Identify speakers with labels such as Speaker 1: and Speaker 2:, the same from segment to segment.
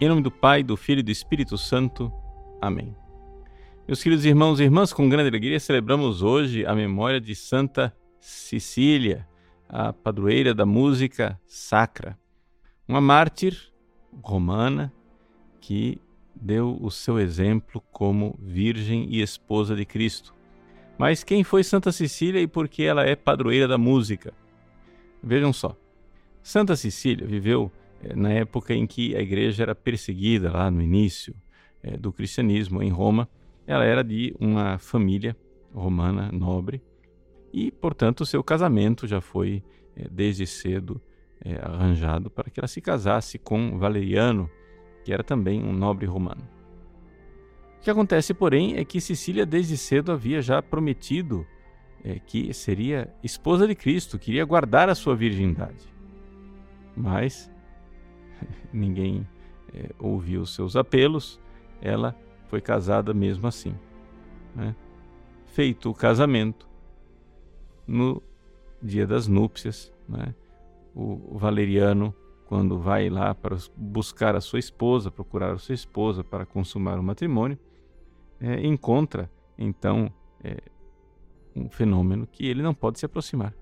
Speaker 1: Em nome do Pai, do Filho e do Espírito Santo. Amém. Meus queridos irmãos e irmãs, com grande alegria celebramos hoje a memória de Santa Cecília, a padroeira da música sacra. Uma mártir romana que deu o seu exemplo como virgem e esposa de Cristo. Mas quem foi Santa Cecília e por que ela é padroeira da música? Vejam só. Santa Cecília viveu na época em que a igreja era perseguida, lá no início é, do cristianismo em Roma, ela era de uma família romana nobre e, portanto, seu casamento já foi é, desde cedo é, arranjado para que ela se casasse com Valeriano, que era também um nobre romano. O que acontece, porém, é que Sicília desde cedo havia já prometido que seria esposa de Cristo, queria guardar a sua virgindade. Mas ninguém é, ouviu seus apelos, ela foi casada mesmo assim. Né? Feito o casamento, no dia das núpcias, né? o, o Valeriano, quando vai lá para buscar a sua esposa, procurar a sua esposa para consumar o matrimônio, é, encontra então é, um fenômeno que ele não pode se aproximar.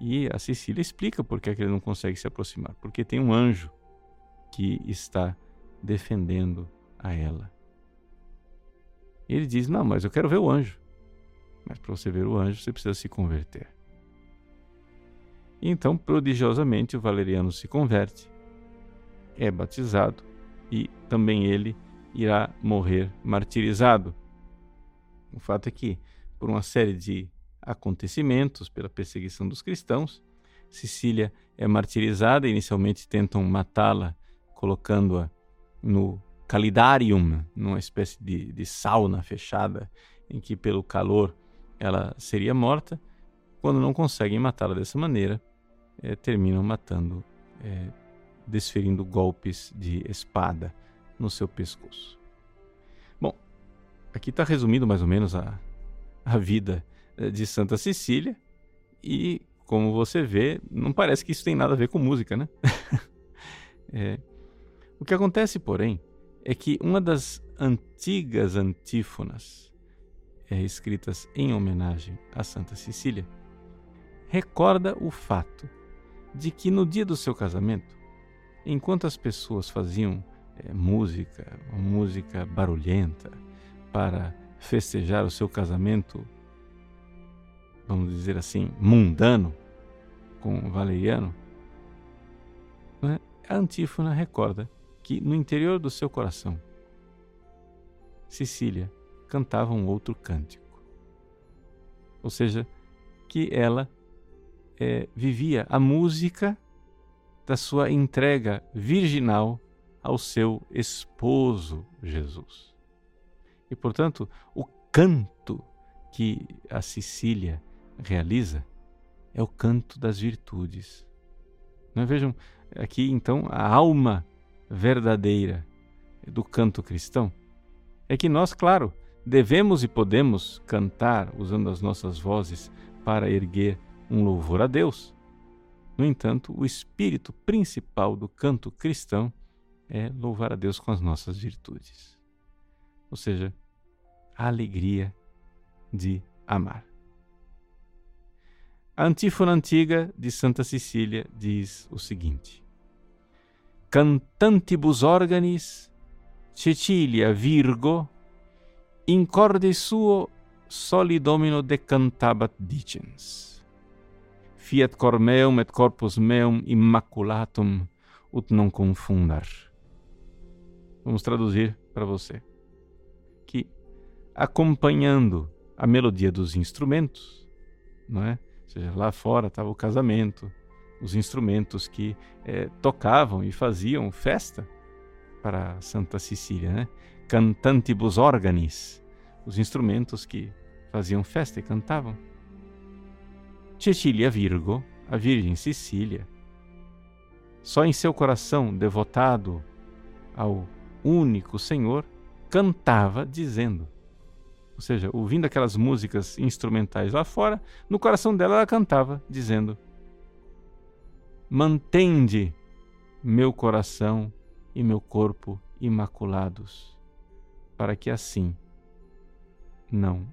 Speaker 1: E a Cecília explica por que, é que ele não consegue se aproximar. Porque tem um anjo que está defendendo a ela. Ele diz: Não, mas eu quero ver o anjo. Mas para você ver o anjo, você precisa se converter. E então, prodigiosamente, o Valeriano se converte, é batizado e também ele irá morrer martirizado. O fato é que, por uma série de acontecimentos, pela perseguição dos cristãos, Sicília é martirizada. Inicialmente tentam matá-la colocando-a no calidarium, numa espécie de, de sauna fechada, em que pelo calor ela seria morta. Quando não conseguem matá-la dessa maneira, é, terminam matando, é, desferindo golpes de espada no seu pescoço. Bom, aqui está resumido mais ou menos a, a vida de Santa Cecília e, como você vê, não parece que isso tem nada a ver com música, né? é, o que acontece, porém, é que uma das antigas antífonas é, escritas em homenagem a Santa Cecília recorda o fato de que no dia do seu casamento, enquanto as pessoas faziam é, música, música barulhenta para festejar o seu casamento, vamos dizer assim, mundano com Valeriano, né, a antífona recorda que no interior do seu coração, Cecília cantava um outro cântico. Ou seja, que ela é, vivia a música da sua entrega virginal ao seu esposo Jesus. E, portanto, o canto que a Sicília realiza é o canto das virtudes. Não é? Vejam aqui então a alma verdadeira do canto cristão é que nós, claro, devemos e podemos cantar usando as nossas vozes para erguer um louvor a Deus. No entanto, o espírito principal do canto cristão é louvar a Deus com as nossas virtudes. Ou seja, a alegria de amar. A antífona antiga de Santa Cecília diz o seguinte: cantantibus organis, Cecilia Virgo, in corde suo soli domino decantabat dicens. Fiat cor meum et corpus meum immaculatum ut non confundar. Vamos traduzir para você. Que acompanhando a melodia dos instrumentos, não é? Ou seja, lá fora estava o casamento, os instrumentos que é, tocavam e faziam festa para Santa Cecília, né? Cantantibus organis, os instrumentos que faziam festa e cantavam. Cecília Virgo, a Virgem Cecília, só em seu coração devotado ao único Senhor, cantava dizendo, ou seja, ouvindo aquelas músicas instrumentais lá fora, no coração dela ela cantava dizendo: mantende meu coração e meu corpo imaculados, para que assim não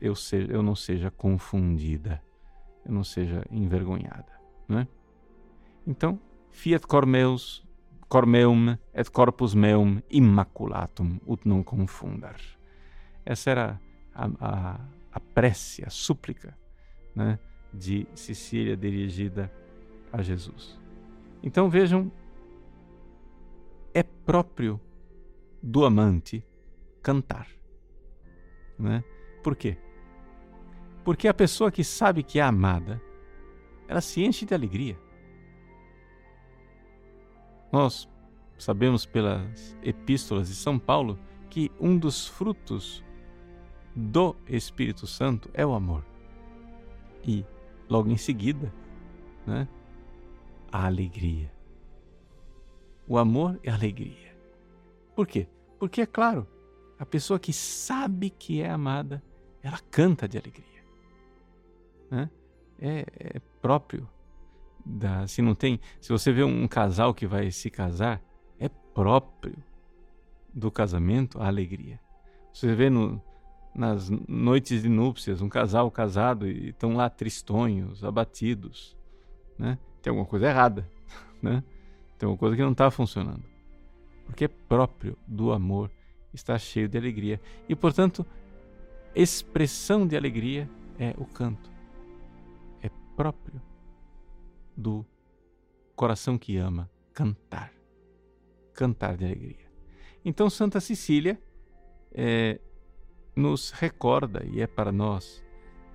Speaker 1: eu, seja, eu não seja confundida, eu não seja envergonhada. Né? Então, fiat cor meus, cor meum et corpus meum immaculatum ut non confundar. Essa era a, a, a prece, a súplica né, de Sicília dirigida a Jesus. Então vejam, é próprio do amante cantar. Né? Por quê? Porque a pessoa que sabe que é amada, ela se enche de alegria. Nós sabemos pelas epístolas de São Paulo que um dos frutos do Espírito Santo é o amor. E logo em seguida, né, a alegria. O amor é alegria. Por quê? Porque é claro, a pessoa que sabe que é amada, ela canta de alegria. Né? É, é, próprio da. Se não tem. Se você vê um casal que vai se casar, é próprio do casamento a alegria. Você vê no, nas noites de núpcias um casal casado e estão lá tristonhos, abatidos. Né? Tem alguma coisa errada. Né? Tem alguma coisa que não está funcionando. Porque é próprio do amor estar cheio de alegria. E, portanto, expressão de alegria é o canto. É próprio do coração que ama cantar. Cantar de alegria. Então, Santa Cecília é, nos recorda, e é para nós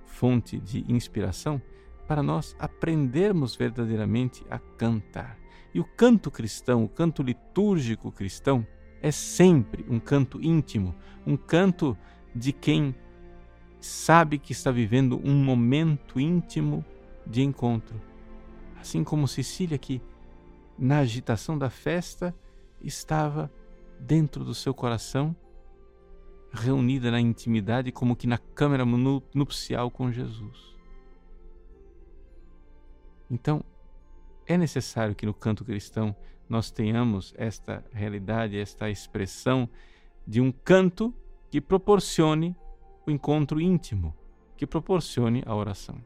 Speaker 1: fonte de inspiração, para nós aprendermos verdadeiramente a cantar. E o canto cristão, o canto litúrgico cristão, é sempre um canto íntimo, um canto de quem sabe que está vivendo um momento íntimo de encontro. Assim como Cecília, que na agitação da festa estava dentro do seu coração, reunida na intimidade, como que na câmara nupcial com Jesus. Então, é necessário que no canto cristão nós tenhamos esta realidade, esta expressão de um canto que proporcione o encontro íntimo que proporcione a oração.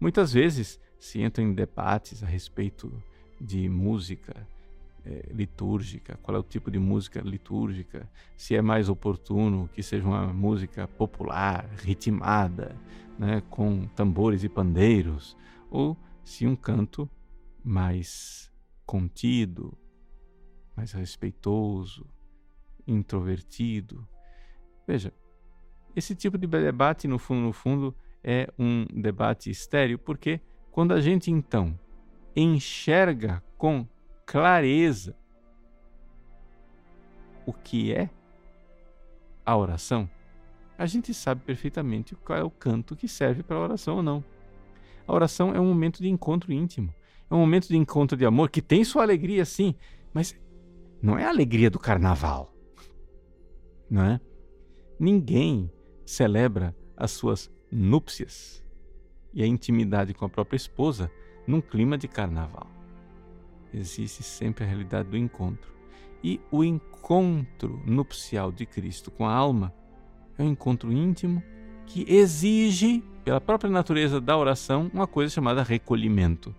Speaker 1: Muitas vezes se entra em debates a respeito de música litúrgica, qual é o tipo de música litúrgica, se é mais oportuno que seja uma música popular, ritmada, né, com tambores e pandeiros, ou se um canto mais contido, mais respeitoso, introvertido. Veja, esse tipo de debate, no fundo, no fundo, é um debate estéreo, porque quando a gente então enxerga com clareza o que é a oração, a gente sabe perfeitamente qual é o canto que serve para a oração ou não. A oração é um momento de encontro íntimo, é um momento de encontro de amor que tem sua alegria, sim, mas não é a alegria do carnaval, não é? Ninguém celebra as suas núpcias e a intimidade com a própria esposa num clima de carnaval. Existe sempre a realidade do encontro. E o encontro nupcial de Cristo com a alma é um encontro íntimo que exige, pela própria natureza da oração, uma coisa chamada recolhimento.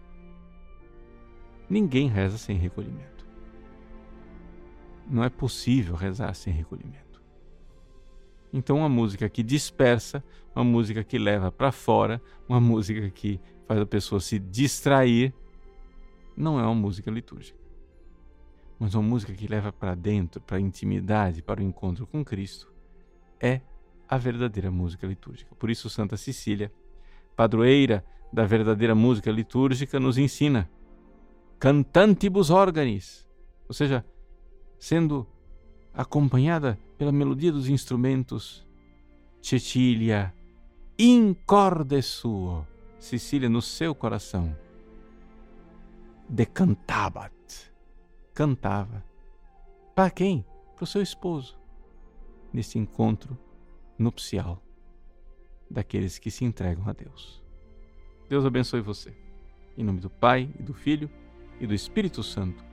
Speaker 1: Ninguém reza sem recolhimento. Não é possível rezar sem recolhimento. Então, uma música que dispersa, uma música que leva para fora, uma música que faz a pessoa se distrair, não é uma música litúrgica. Mas uma música que leva para dentro, para a intimidade, para o encontro com Cristo, é a verdadeira música litúrgica. Por isso, Santa Cecília, padroeira da verdadeira música litúrgica, nos ensina cantantibus organis, ou seja, sendo acompanhada pela melodia dos instrumentos. Cecília, in corde suo, Cecília no seu coração. Decantabat, cantava. Para quem? Para o seu esposo, nesse encontro nupcial daqueles que se entregam a Deus. Deus abençoe você. Em nome do Pai, e do Filho e do Espírito Santo.